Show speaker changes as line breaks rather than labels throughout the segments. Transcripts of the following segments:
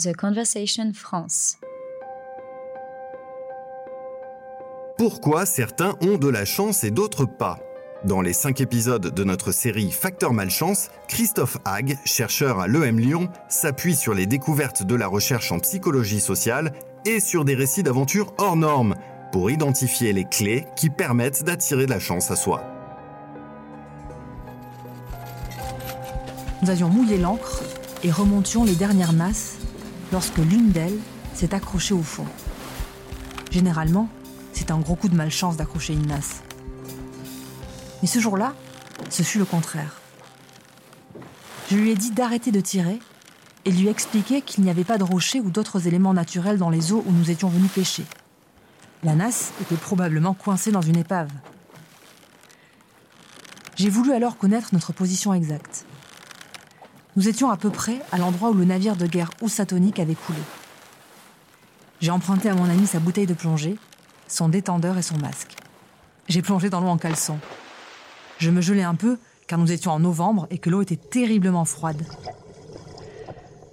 The Conversation France.
Pourquoi certains ont de la chance et d'autres pas Dans les cinq épisodes de notre série Facteur Malchance, Christophe Hague, chercheur à l'EM Lyon, s'appuie sur les découvertes de la recherche en psychologie sociale et sur des récits d'aventures hors normes pour identifier les clés qui permettent d'attirer de la chance à soi.
Nous avions mouillé l'encre et remontions les dernières masses lorsque l'une d'elles s'est accrochée au fond. Généralement, c'est un gros coup de malchance d'accrocher une nasse. Mais ce jour-là, ce fut le contraire. Je lui ai dit d'arrêter de tirer et lui expliquer qu'il n'y avait pas de rochers ou d'autres éléments naturels dans les eaux où nous étions venus pêcher. La nasse était probablement coincée dans une épave. J'ai voulu alors connaître notre position exacte. Nous étions à peu près à l'endroit où le navire de guerre Ousatonique avait coulé. J'ai emprunté à mon ami sa bouteille de plongée, son détendeur et son masque. J'ai plongé dans l'eau en caleçon. Je me gelais un peu car nous étions en novembre et que l'eau était terriblement froide.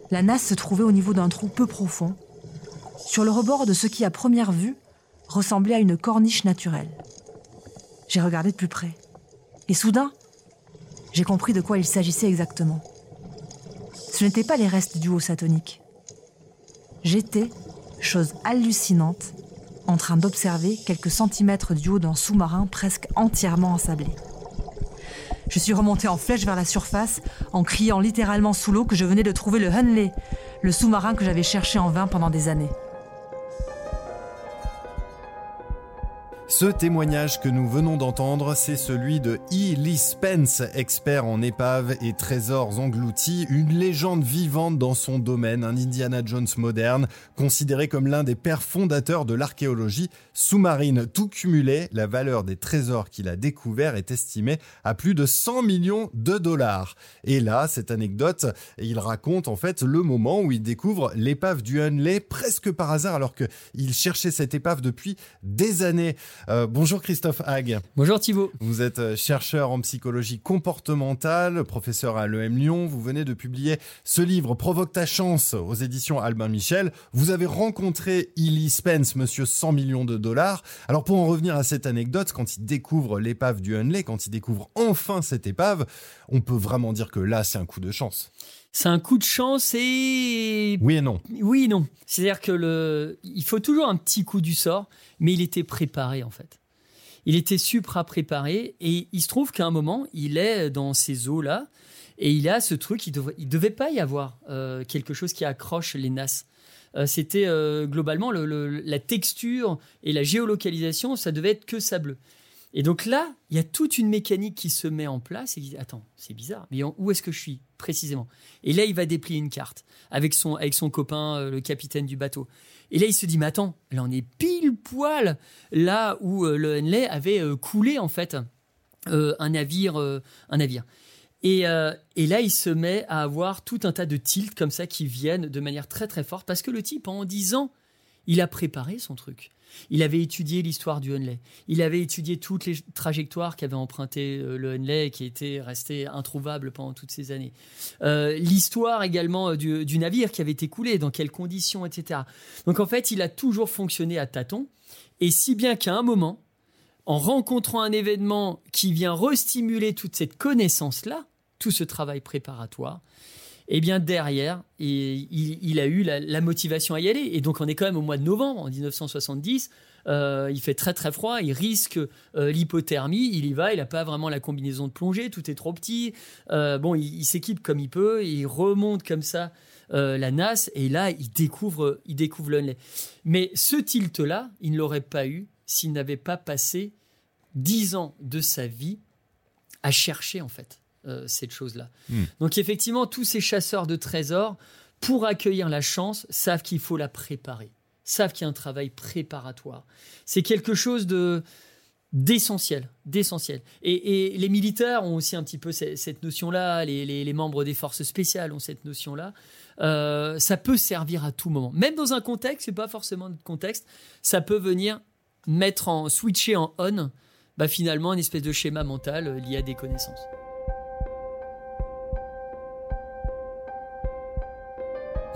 La nasse se trouvait au niveau d'un trou peu profond, sur le rebord de ce qui, à première vue, ressemblait à une corniche naturelle. J'ai regardé de plus près. Et soudain, j'ai compris de quoi il s'agissait exactement. Ce n'étaient pas les restes du haut satonique. J'étais, chose hallucinante, en train d'observer quelques centimètres du haut d'un sous-marin presque entièrement ensablé. Je suis remonté en flèche vers la surface en criant littéralement sous l'eau que je venais de trouver le Hunley, le sous-marin que j'avais cherché en vain pendant des années.
Ce témoignage que nous venons d'entendre, c'est celui de E. Lee Spence, expert en épaves et trésors engloutis, une légende vivante dans son domaine, un Indiana Jones moderne, considéré comme l'un des pères fondateurs de l'archéologie sous-marine. Tout cumulé, la valeur des trésors qu'il a découverts est estimée à plus de 100 millions de dollars. Et là, cette anecdote, il raconte en fait le moment où il découvre l'épave du Hunley presque par hasard alors qu'il cherchait cette épave depuis des années. Euh, bonjour Christophe Hague.
Bonjour Thibault.
Vous êtes euh, chercheur en psychologie comportementale, professeur à l'EM Lyon. Vous venez de publier ce livre Provoque ta chance aux éditions Albin Michel. Vous avez rencontré Illy Spence, monsieur 100 millions de dollars. Alors pour en revenir à cette anecdote, quand il découvre l'épave du Hunley, quand il découvre enfin cette épave, on peut vraiment dire que là c'est un coup de chance.
C'est un coup de chance et
oui et non.
Oui et non. C'est-à-dire que le, il faut toujours un petit coup du sort, mais il était préparé en fait. Il était supra préparé et il se trouve qu'à un moment, il est dans ces eaux là et il a ce truc. Il devait, devait pas y avoir euh, quelque chose qui accroche les nasses. Euh, c'était euh, globalement la texture et la géolocalisation, ça devait être que sableux. Et donc là, il y a toute une mécanique qui se met en place et il dit Attends, c'est bizarre, mais où est-ce que je suis précisément? Et là, il va déplier une carte avec son, avec son copain, euh, le capitaine du bateau. Et là, il se dit Mais attends, là, on est pile poil là où euh, le Henley avait euh, coulé, en fait, un navire. un navire. Et, et, là, il se met à avoir tout un tas de tilts comme ça qui viennent de manière très très forte parce que le type, en 10 ans, il a préparé son truc. Il avait étudié l'histoire du Hunley. Il avait étudié toutes les trajectoires qu'avait emprunté euh, le Hunley, qui était resté introuvable pendant toutes ces années. Euh, l'histoire également euh, du, navire qui avait été coulé, dans quelles conditions, etc. Donc en fait, il a toujours fonctionné à tâtons, et si bien qu'à un moment, en rencontrant un événement qui vient restimuler toute cette connaissance-là, tout ce travail préparatoire, et eh bien derrière, il, a eu la, motivation à y aller. Et donc on est quand même au mois de novembre en 1970. Euh, il fait très très froid, il risque euh, l'hypothermie, il y va, il n'a pas vraiment la combinaison de plongée, tout est trop petit. Euh, bon, il, s'équipe comme il peut, il remonte comme ça la nasse et là il découvre, il découvre le Mais ce tilt-là, il ne l'aurait pas eu s'il n'avait pas passé dix ans de sa vie à chercher en fait. Euh, cette chose-là. Hmm. Donc effectivement, tous ces chasseurs de trésors, pour accueillir la chance, savent qu'il faut la préparer, savent qu'il y a un travail préparatoire. C'est quelque chose de d'essentiel, d'essentiel. Et, les militaires ont aussi un petit peu cette, notion-là, les, membres des forces spéciales ont cette notion-là. Euh, ça peut servir à tout moment, même dans un contexte, c'est pas forcément notre contexte, ça peut venir mettre en switcher en on, bah finalement une espèce de schéma mental lié à des connaissances.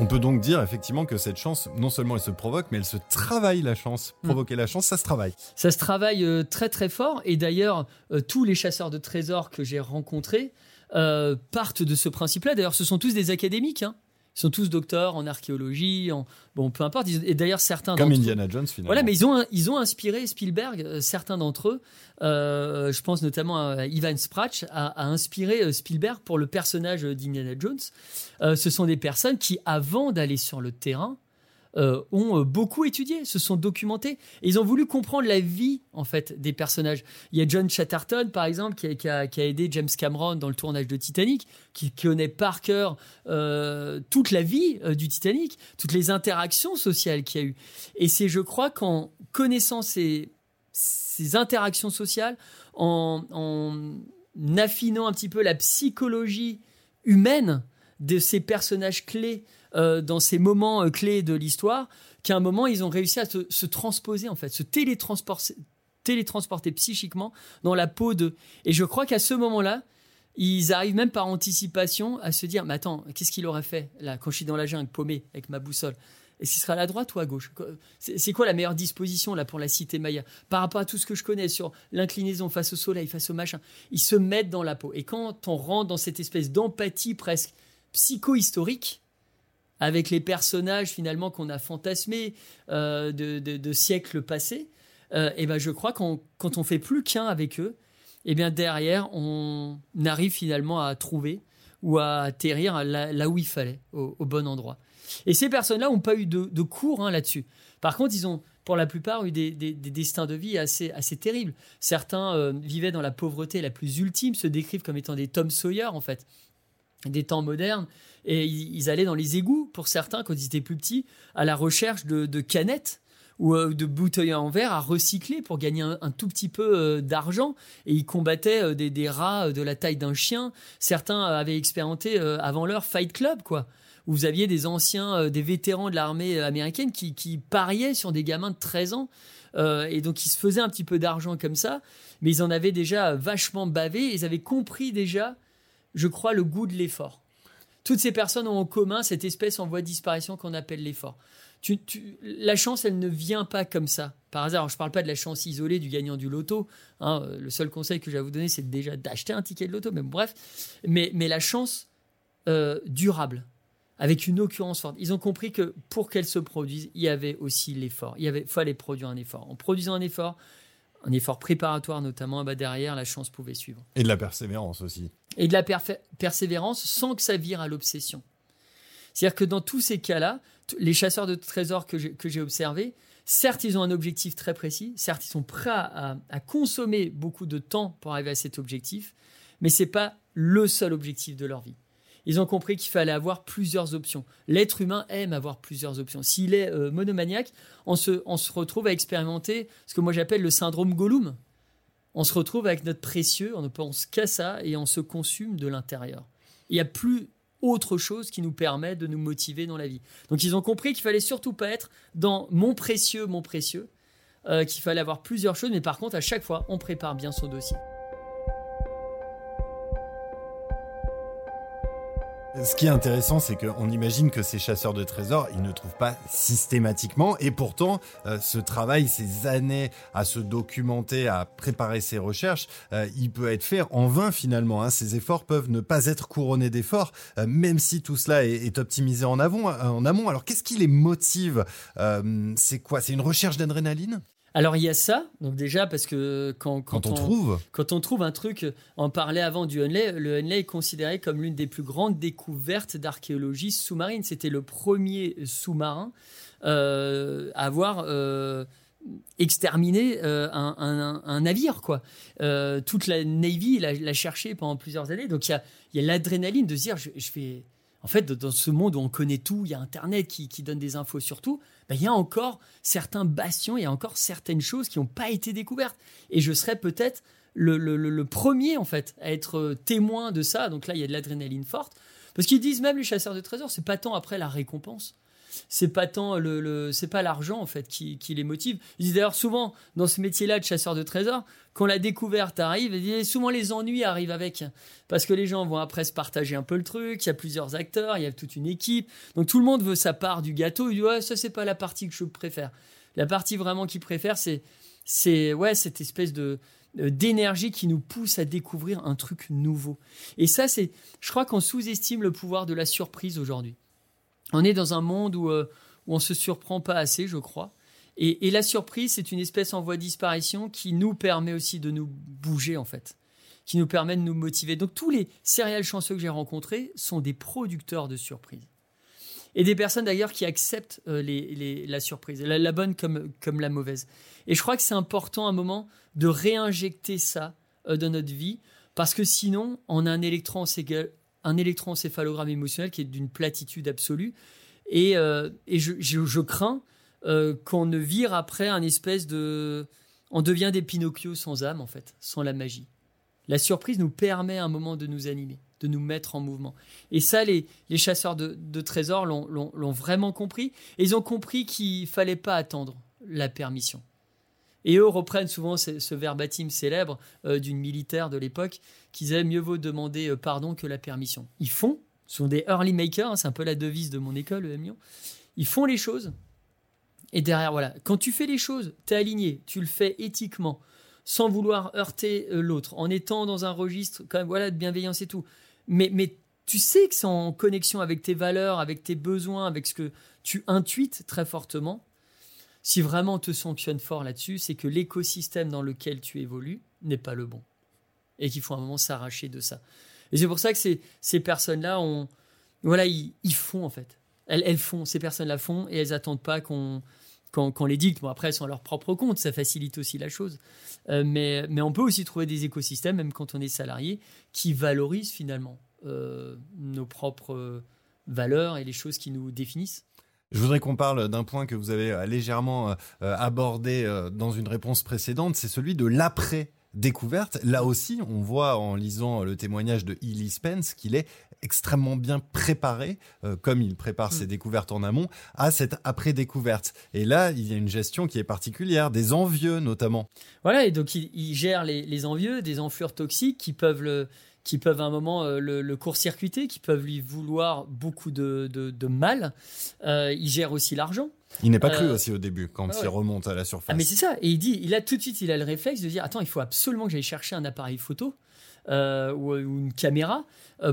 On peut donc dire effectivement que cette chance, non seulement elle se provoque, mais elle se travaille la chance.
Mm.
Provoquer la chance, ça se travaille.
Ça se travaille euh, très très fort. Et d'ailleurs, euh, tous les chasseurs de trésors que j'ai rencontrés euh, partent de ce principe-là. D'ailleurs, ce sont tous des académiques. hein. Ils sont tous docteurs en archéologie, en bon, peu importe. Et d'ailleurs, certains
Comme
eux-
Indiana Jones finalement.
Voilà, mais ils ont, ils ont inspiré Spielberg, euh, certains d'entre eux. euh, je pense notamment à Ivan Sprach, a, a inspiré euh, Spielberg pour le personnage d'Indiana Jones. Euh, ce sont des personnes qui, avant d'aller sur le terrain, euh, ont euh, beaucoup étudié, se sont documentés. Et ils ont voulu comprendre la vie, en fait, des personnages. Il y a John Chatterton, par exemple, qui a, aidé James Cameron dans le tournage de Titanic, qui connaît par cœur euh, toute la vie du Titanic, toutes les interactions sociales qu'il y a eu. Et c'est, je crois, qu'en connaissant ces, interactions sociales, en affinant un petit peu la psychologie humaine de ces personnages clés euh, dans ces moments euh, clés de l'histoire, qu'à un moment, ils ont réussi à se, se transposer, en fait, se télétransporter, télétransporter psychiquement dans la peau de... Et je crois qu'à ce moment-là, ils arrivent même par anticipation à se dire, mais attends, qu'est-ce qu'il aurait fait là, quand je suis dans la jungle, paumé, avec ma boussole? Est-ce qu'il sera à la droite ou à gauche? C'est quoi la meilleure disposition là pour la cité Maya? Par rapport à tout ce que je connais sur l'inclinaison face au soleil, face au machin, ils se mettent dans la peau. Et quand on rentre dans cette espèce d'empathie presque psycho-historique, avec les personnages finalement qu'on a fantasmés euh, de, siècles passés, euh, et ben je crois qu'on quand on fait plus qu'un avec eux, et bien derrière on arrive finalement à trouver ou à atterrir là, où il fallait, au, bon endroit. Et ces personnes-là n'ont pas eu de, cours hein, là-dessus. Par contre, ils ont pour la plupart eu des destins de vie assez, assez terribles. Certains euh, vivaient dans la pauvreté la plus ultime, se décrivent comme étant des Tom Sawyer en fait, des temps modernes. Et ils, allaient dans les égouts, pour certains, quand ils étaient plus petits, à la recherche de, canettes ou euh, de bouteilles en verre à recycler pour gagner un, tout petit peu euh, d'argent. Et ils combattaient euh, des, rats de la taille d'un chien. Certains avaient expérimenté avant leur Fight Club, quoi. Où vous aviez des anciens, des vétérans de l'armée américaine qui, pariaient sur des gamins de 13 ans. Et donc ils se faisaient un petit peu d'argent comme ça. Mais ils en avaient déjà vachement bavé. Ils avaient compris déjà, je crois, le goût de l'effort. Toutes ces personnes ont en commun cette espèce en voie de disparition qu'on appelle l'effort. La chance, elle ne vient pas comme ça, par hasard. Je ne parle pas de la chance isolée du gagnant du loto. hein. Le seul conseil que j'ai à vous donner, c'est déjà d'acheter un ticket de loto. Mais bref, mais, mais la chance euh, durable, avec une occurrence forte. Ils ont compris que pour qu'elle se produise, il y avait aussi l'effort. Il y avait, fallait produire un effort. En produisant un effort, un effort préparatoire notamment, bah derrière, la chance pouvait suivre
Et de la persévérance aussi.
et de la persévérance sans que ça vire à l'obsession. C'est-à-dire que dans tous ces cas-là, les chasseurs de trésors que j'ai- que j'ai observés, certes, ils ont un objectif très précis, certes, ils sont prêts à, à consommer beaucoup de temps pour arriver à cet objectif, mais ce n'est pas le seul objectif de leur vie. Ils ont compris qu'il fallait avoir plusieurs options. L'être humain aime avoir plusieurs options. S'il est euh, monomaniaque, on se, on se retrouve à expérimenter ce que moi j'appelle le syndrome Gollum. On se retrouve avec notre précieux, on ne pense qu'à ça et on se consume de l'intérieur. Il n'y a plus autre chose qui nous permet de nous motiver dans la vie. Donc ils ont compris qu'il fallait surtout pas être dans mon précieux, mon précieux, euh, qu'il fallait avoir plusieurs choses, mais par contre à chaque fois on prépare bien son dossier.
Ce qui est intéressant, c'est qu'on imagine que ces chasseurs de trésors, ils ne trouvent pas systématiquement, et pourtant, euh, ce travail, ces années à se documenter, à préparer ses recherches, euh, il peut être fait en vain finalement. hein. Ces efforts peuvent ne pas être couronnés d'efforts, euh, même si tout cela est, est optimisé en, avant, en amont. Alors, qu'est-ce qui les motive C'est quoi? C'est une recherche d'adrénaline?
Alors il y a ça, donc déjà parce que quand,
quand, on, trouve
Quand on trouve un truc, on parlait avant du Henley, le Henley est considéré comme l'une des plus grandes découvertes d'archéologie sous-marine. C'était le premier sous-marin euh, à avoir euh, exterminé euh, un, un- un navire. Quoi. Euh, toute la Navy l'a, l'a cherché pendant plusieurs années. Donc il y a, il y a l'adrénaline de se dire, je, je vais... En fait, dans ce monde où on connaît tout, il y a Internet qui, donne des infos sur tout, ben, il y a encore certains bastions, il y a encore certaines choses qui n'ont pas été découvertes. Et je serais peut-être le, le- le- le premier, en fait, à être euh, témoin de ça. Donc là, il y a de l'adrénaline forte. Parce qu'ils disent même, les chasseurs de trésors, c'est pas tant après la récompense. C'est pas tant le, c'est pas l'argent en fait qui, les motive. Ils disent d'ailleurs souvent dans ce métier-là de chasseur de trésors, quand la découverte arrive, souvent les ennuis arrivent avec, parce que les gens vont après se partager un peu le truc. Il y a plusieurs acteurs, il y a toute une équipe, donc tout le monde veut sa part du gâteau. Il dit ouais ça c'est pas la partie que je préfère. La partie vraiment qu'il préfère c'est c'est ouais cette espèce de euh, d'énergie qui nous pousse à découvrir un truc nouveau. Et ça, c'est, je crois qu'on sous-estime le pouvoir de la surprise aujourd'hui. On est dans un monde où, euh, où on se surprend pas assez, je crois. Et, la surprise, c'est une espèce en voie de disparition qui nous permet aussi de nous bouger, en fait, qui nous permet de nous motiver. Donc tous les céréales chanceux que j'ai rencontrés sont des producteurs de surprises. Et des personnes d'ailleurs qui acceptent euh, la surprise, la, la, bonne comme, comme la mauvaise. Et je crois que c'est important à un moment de réinjecter ça euh, dans notre vie, parce que sinon, on a un, un électroencéphalogramme émotionnel qui est d'une platitude absolue. Et, euh, et je, crains euh, qu'on ne vire après un espèce de... On devient des Pinocchio sans âme, en fait, sans la magie. La surprise nous permet à un moment de nous animer, de nous mettre en mouvement. Et ça, les, les chasseurs de, de trésors l'ont vraiment compris. Et ils ont compris qu'il fallait pas attendre la permission. Et eux reprennent souvent ce, verbatim célèbre euh, d'une militaire de l'époque qui disait mieux vaut demander euh, pardon que la permission. Ils font, ce sont des early makers, hein, c'est un peu la devise de mon école, le Mion. Ils font les choses. Et derrière, voilà, quand tu fais les choses, tu es aligné, tu le fais éthiquement, sans vouloir heurter euh, l'autre, en étant dans un registre quand même, voilà, de bienveillance et tout. Mais, mais tu sais que c'est en connexion avec tes valeurs, avec tes besoins, avec ce que tu intuites très fortement si vraiment on te sanctionne fort là-dessus, c'est que l'écosystème dans lequel tu évolues n'est pas le bon. Et qu'il faut un moment s'arracher de ça. Et c'est pour ça que ces, ces personnes-là, voilà, ils, font en fait. Elles, font, ces personnes-là font et elles n'attendent pas qu'on les dicte. Bon, après, elles sont à leur propre compte, ça facilite aussi la chose. Euh, mais, mais on peut aussi trouver des écosystèmes, même quand on est salarié, qui valorisent finalement euh, nos propres valeurs et les choses qui nous définissent.
Je voudrais qu'on parle d'un point que vous avez euh, légèrement abordé dans une réponse précédente, c'est celui de l'après découverte. Là aussi, on voit en lisant le témoignage de Ely Spence qu'il est extrêmement bien préparé, comme il prépare ses mm. découvertes en amont, à cette après-découverte. Et là, il y a une gestion qui est particulière, des envieux notamment.
Voilà, et donc il, gère les, les, envieux, des enflures toxiques qui peuvent le, qui peuvent à un moment euh, le, court-circuiter, qui peuvent lui vouloir beaucoup de, mal. Euh, il gère aussi l'argent.
Il n'est pas cru euh, aussi au début quand il remonte à la surface.
Ah, mais c'est ça. Et il dit, il a tout de suite, il a le réflexe de dire attends, il faut absolument que j'aille chercher un appareil photo ou, une caméra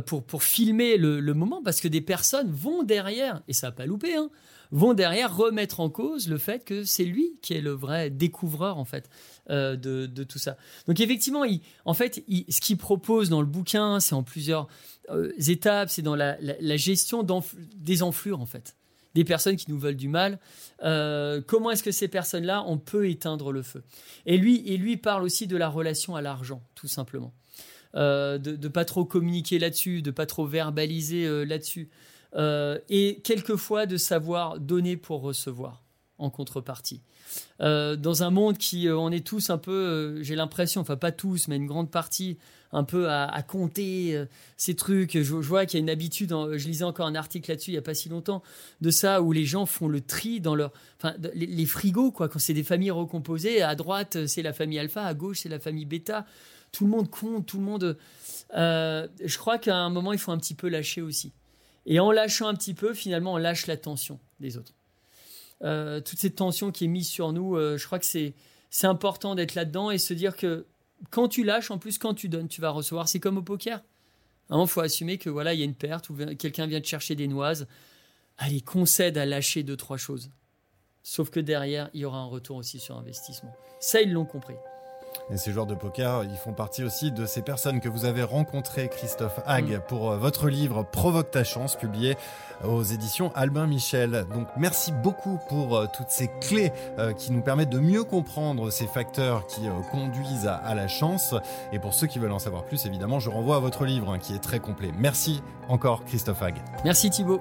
pour, pour filmer le, le, moment parce que des personnes vont derrière, et ça n'a pas loupé, hein, vont derrière remettre en cause le fait que c'est lui qui est le vrai découvreur en fait euh, de, tout ça. Donc effectivement, il, en fait, ce qu'il propose dans le bouquin, c'est en plusieurs euh, étapes, c'est dans la, gestion des enflures en fait, des personnes qui nous veulent du mal. Euh, comment est-ce que ces personnes-là, on peut éteindre le feu? Et lui, et lui parle aussi de la relation à l'argent, tout simplement. de ne pas trop communiquer là-dessus, de pas trop verbaliser là-dessus. Euh, et quelquefois de savoir donner pour recevoir en contrepartie. Euh, dans un monde qui, euh, on est tous un peu, j'ai l'impression, enfin pas tous, mais une grande partie, un peu à, compter ces trucs. Je, vois qu'il y a une habitude, je lisais encore un article là-dessus il n'y a pas si longtemps, de ça, où les gens font le tri dans leur... Enfin, les, frigos, quoi, quand c'est des familles recomposées, à droite c'est la famille alpha, à gauche c'est la famille bêta. Tout le monde compte, tout le monde... je crois qu'à un moment, il faut un petit peu lâcher aussi. Et en lâchant un petit peu, finalement, on lâche la tension des autres. Euh, toute cette tension qui est mise sur nous, euh, je crois que c'est important d'être là-dedans et se dire que quand tu lâches, en plus, quand tu donnes, tu vas recevoir. C'est comme au poker. Il faut assumer que voilà, il y a une perte ou quelqu'un vient te chercher des noises. Allez, concède à lâcher deux, trois choses. Sauf que derrière, il y aura un retour aussi sur investissement. Ça, ils l'ont compris.
Et ces joueurs de poker, ils font partie aussi de ces personnes que vous avez rencontrées, Christophe Hague, mm. pour euh, votre livre Provoque ta chance, publié aux éditions Albin Michel. Donc merci beaucoup pour euh, toutes ces clés euh, qui nous permettent de mieux comprendre ces facteurs qui conduisent à, la chance. Et pour ceux qui veulent en savoir plus, évidemment, je renvoie à votre livre hein, qui est très complet. Merci encore, Christophe Hague.
Merci Thibault.